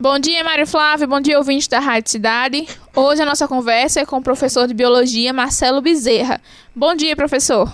Bom dia, Mário Flávio. Bom dia, ouvinte da Rádio Cidade. Hoje a nossa conversa é com o professor de Biologia, Marcelo Bezerra. Bom dia, professor.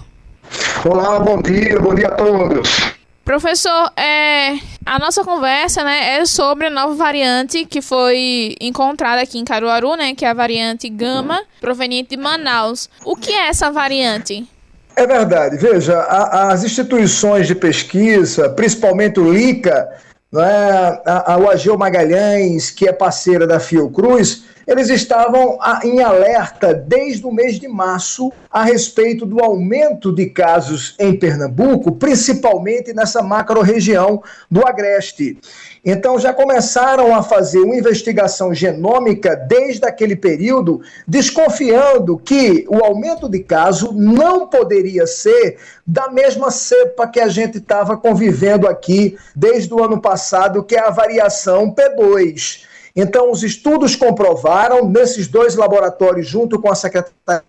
Olá, bom dia, bom dia a todos. Professor, é, a nossa conversa né, é sobre a nova variante que foi encontrada aqui em Caruaru, né, que é a variante Gama, proveniente de Manaus. O que é essa variante? É verdade. Veja, a, as instituições de pesquisa, principalmente o LICA, né, a, a, Magalhães, que é parceira da Fiocruz, eles estavam em alerta desde o mês de março a respeito do aumento de casos em Pernambuco, principalmente nessa macro-região do Agreste. Então já começaram a fazer uma investigação genômica desde aquele período, desconfiando que o aumento de caso não poderia ser da mesma cepa que a gente estava convivendo aqui desde o ano passado, que é a variação P2. Então, os estudos comprovaram, nesses dois laboratórios, junto com a Secretaria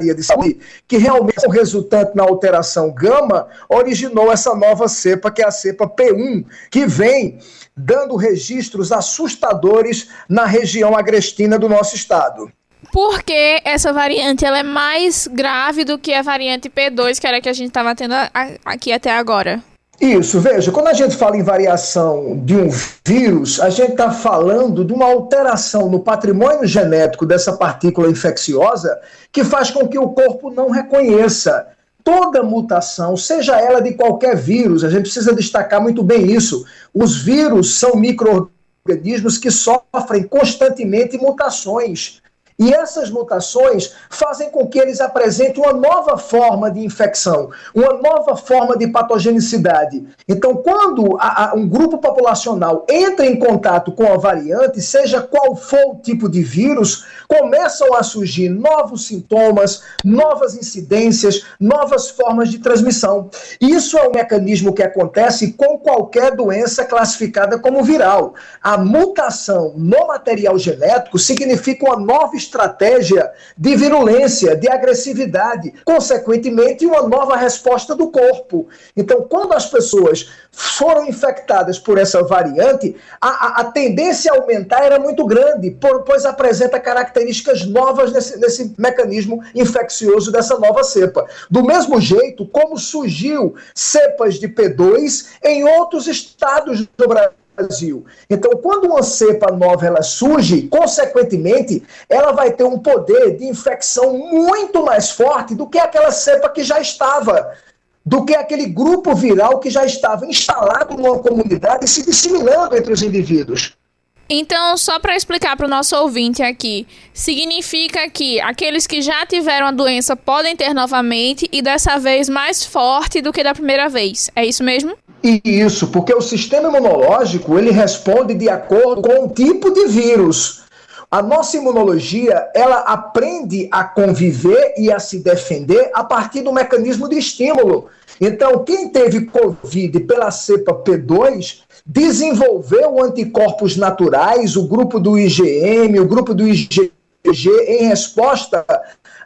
de Saúde, que realmente o resultante na alteração gama originou essa nova cepa, que é a cepa P1, que vem dando registros assustadores na região agrestina do nosso estado. Por que essa variante ela é mais grave do que a variante P2, que era a que a gente estava tendo aqui até agora? Isso, veja, quando a gente fala em variação de um vírus, a gente está falando de uma alteração no patrimônio genético dessa partícula infecciosa que faz com que o corpo não reconheça. Toda mutação, seja ela de qualquer vírus, a gente precisa destacar muito bem isso. Os vírus são micro-organismos que sofrem constantemente mutações. E essas mutações fazem com que eles apresentem uma nova forma de infecção, uma nova forma de patogenicidade. Então, quando a, a, um grupo populacional entra em contato com a variante, seja qual for o tipo de vírus, começam a surgir novos sintomas, novas incidências, novas formas de transmissão. Isso é um mecanismo que acontece com qualquer doença classificada como viral. A mutação no material genético significa uma nova estratégia de virulência, de agressividade, consequentemente, uma nova resposta do corpo. Então, quando as pessoas foram infectadas por essa variante, a, a, a tendência a aumentar era muito grande, por, pois apresenta características novas nesse, nesse mecanismo infeccioso dessa nova cepa. Do mesmo jeito como surgiu cepas de P2 em outros estados do Brasil Brasil. Então, quando uma cepa nova ela surge, consequentemente, ela vai ter um poder de infecção muito mais forte do que aquela cepa que já estava, do que aquele grupo viral que já estava instalado numa comunidade e se disseminando entre os indivíduos. Então, só para explicar para o nosso ouvinte aqui, significa que aqueles que já tiveram a doença podem ter novamente e dessa vez mais forte do que da primeira vez. É isso mesmo? Isso, porque o sistema imunológico ele responde de acordo com o tipo de vírus. A nossa imunologia, ela aprende a conviver e a se defender a partir do mecanismo de estímulo. Então, quem teve Covid pela cepa P2 desenvolveu anticorpos naturais, o grupo do IgM, o grupo do IgG, em resposta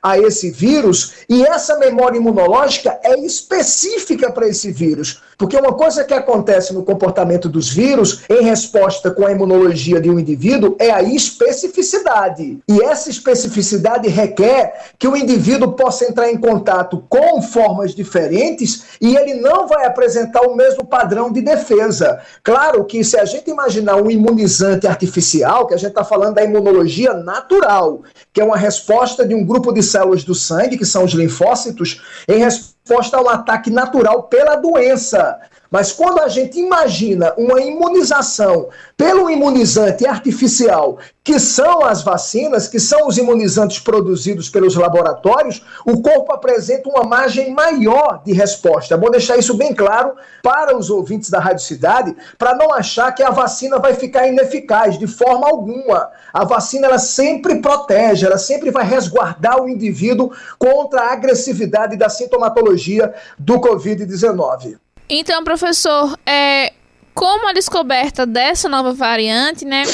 a esse vírus, e essa memória imunológica é específica para esse vírus. Porque uma coisa que acontece no comportamento dos vírus, em resposta com a imunologia de um indivíduo, é a especificidade. E essa especificidade requer que o indivíduo possa entrar em contato com formas diferentes e ele não vai apresentar o mesmo padrão de defesa. Claro que se a gente imaginar um imunizante artificial, que a gente está falando da imunologia natural, que é uma resposta de um grupo de células do sangue, que são os linfócitos, em resposta a um ataque natural pela doença. Mas quando a gente imagina uma imunização pelo imunizante artificial, que são as vacinas, que são os imunizantes produzidos pelos laboratórios, o corpo apresenta uma margem maior de resposta. É bom deixar isso bem claro para os ouvintes da Rádio Cidade, para não achar que a vacina vai ficar ineficaz de forma alguma. A vacina ela sempre protege, ela sempre vai resguardar o indivíduo contra a agressividade da sintomatologia do Covid-19. Então, professor, é, como a descoberta dessa nova variante, né,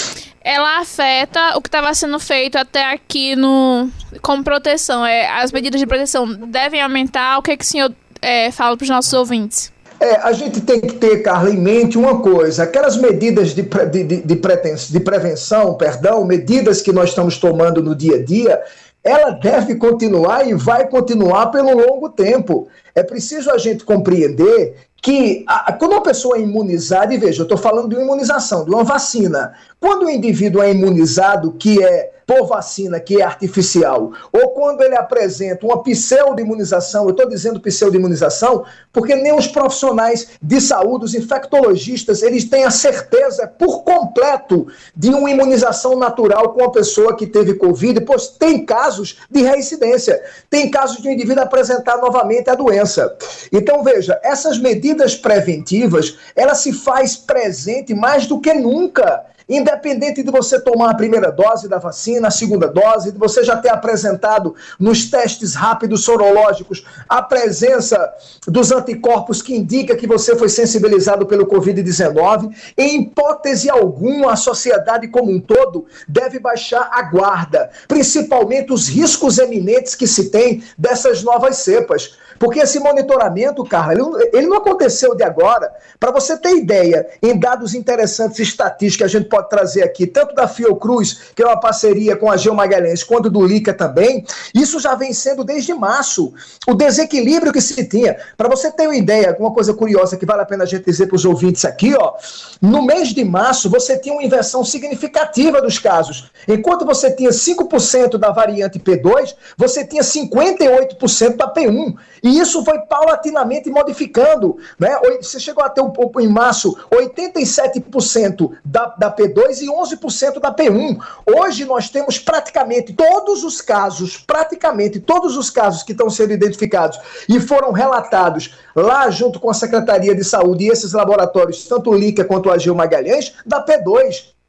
ela afeta o que estava sendo feito até aqui no como proteção. É, as medidas de proteção devem aumentar. O que, é que o senhor é, fala para os nossos ouvintes? É, a gente tem que ter, Carla, em mente uma coisa: aquelas medidas de, de, de, de, de prevenção, perdão, medidas que nós estamos tomando no dia a dia, ela deve continuar e vai continuar pelo longo tempo. É preciso a gente compreender que a, quando uma pessoa é imunizada, e veja, eu estou falando de uma imunização, de uma vacina. Quando o indivíduo é imunizado, que é por vacina, que é artificial, ou quando ele apresenta uma pseudo-imunização, eu estou dizendo pseudo-imunização, porque nem os profissionais de saúde, os infectologistas, eles têm a certeza por completo de uma imunização natural com a pessoa que teve Covid, pois tem casos de reincidência, tem casos de um indivíduo apresentar novamente a doença. Então, veja, essas medidas preventivas, ela se faz presente mais do que nunca Independente de você tomar a primeira dose da vacina, a segunda dose, de você já ter apresentado nos testes rápidos sorológicos a presença dos anticorpos que indica que você foi sensibilizado pelo Covid-19, em hipótese alguma, a sociedade como um todo deve baixar a guarda, principalmente os riscos eminentes que se tem dessas novas cepas. Porque esse monitoramento, Carla, ele, ele não aconteceu de agora. Para você ter ideia, em dados interessantes estatísticos que a gente pode trazer aqui, tanto da Fiocruz, que é uma parceria com a Geo Magalhães, quanto do Lica também, isso já vem sendo desde março. O desequilíbrio que se tinha. Para você ter uma ideia, uma coisa curiosa que vale a pena a gente dizer para os ouvintes aqui, ó, no mês de março você tinha uma inversão significativa dos casos. Enquanto você tinha 5% da variante P2, você tinha 58% da P1. E e isso foi paulatinamente modificando. Né? Você chegou a ter um pouco em março 87% da, da P2 e 11% da P1. Hoje nós temos praticamente todos os casos, praticamente todos os casos que estão sendo identificados e foram relatados lá junto com a Secretaria de Saúde e esses laboratórios, tanto o LICA quanto o Agil Magalhães, da P2.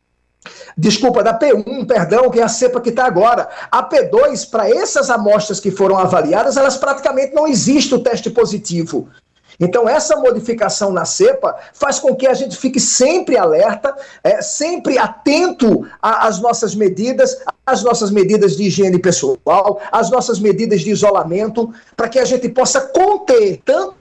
Desculpa, da P1, perdão, que é a cepa que está agora. A P2, para essas amostras que foram avaliadas, elas praticamente não existe o teste positivo. Então, essa modificação na cepa faz com que a gente fique sempre alerta, é, sempre atento às nossas medidas, às nossas medidas de higiene pessoal, às nossas medidas de isolamento, para que a gente possa conter tanto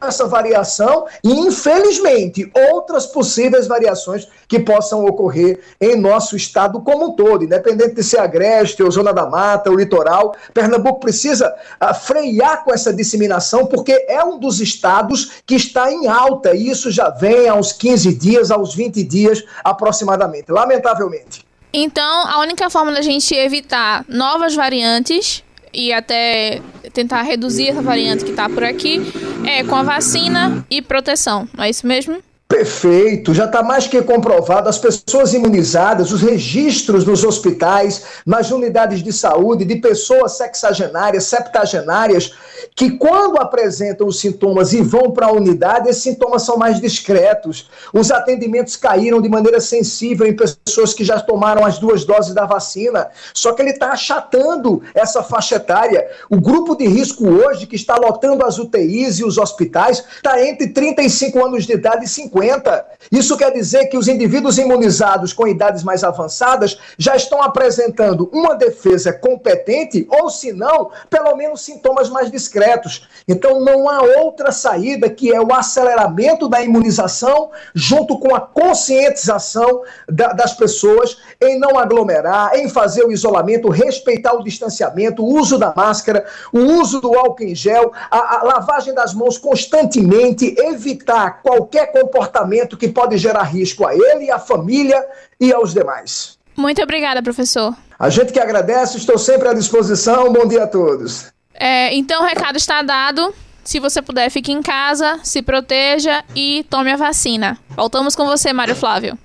essa variação e, infelizmente, outras possíveis variações que possam ocorrer em nosso estado como um todo, independente de ser agreste ou zona da mata, o litoral. Pernambuco precisa uh, frear com essa disseminação, porque é um dos estados que está em alta, e isso já vem aos 15 dias, aos 20 dias aproximadamente, lamentavelmente. Então, a única forma da gente evitar novas variantes e até tentar reduzir essa variante que está por aqui é com a vacina e proteção. Não é isso mesmo? Perfeito, já está mais que comprovado. As pessoas imunizadas, os registros nos hospitais, nas unidades de saúde, de pessoas sexagenárias, septagenárias, que quando apresentam os sintomas e vão para a unidade, esses sintomas são mais discretos. Os atendimentos caíram de maneira sensível em pessoas que já tomaram as duas doses da vacina. Só que ele está achatando essa faixa etária. O grupo de risco hoje, que está lotando as UTIs e os hospitais, está entre 35 anos de idade e 50. 50. Isso quer dizer que os indivíduos imunizados com idades mais avançadas já estão apresentando uma defesa competente, ou se não, pelo menos sintomas mais discretos. Então não há outra saída que é o aceleramento da imunização junto com a conscientização da, das pessoas em não aglomerar, em fazer o isolamento, respeitar o distanciamento, o uso da máscara, o uso do álcool em gel, a, a lavagem das mãos constantemente, evitar qualquer comportamento comportamento que pode gerar risco a ele, à família e aos demais. Muito obrigada, professor. A gente que agradece, estou sempre à disposição. Bom dia a todos. É, então, o recado está dado. Se você puder, fique em casa, se proteja e tome a vacina. Voltamos com você, Mário Flávio.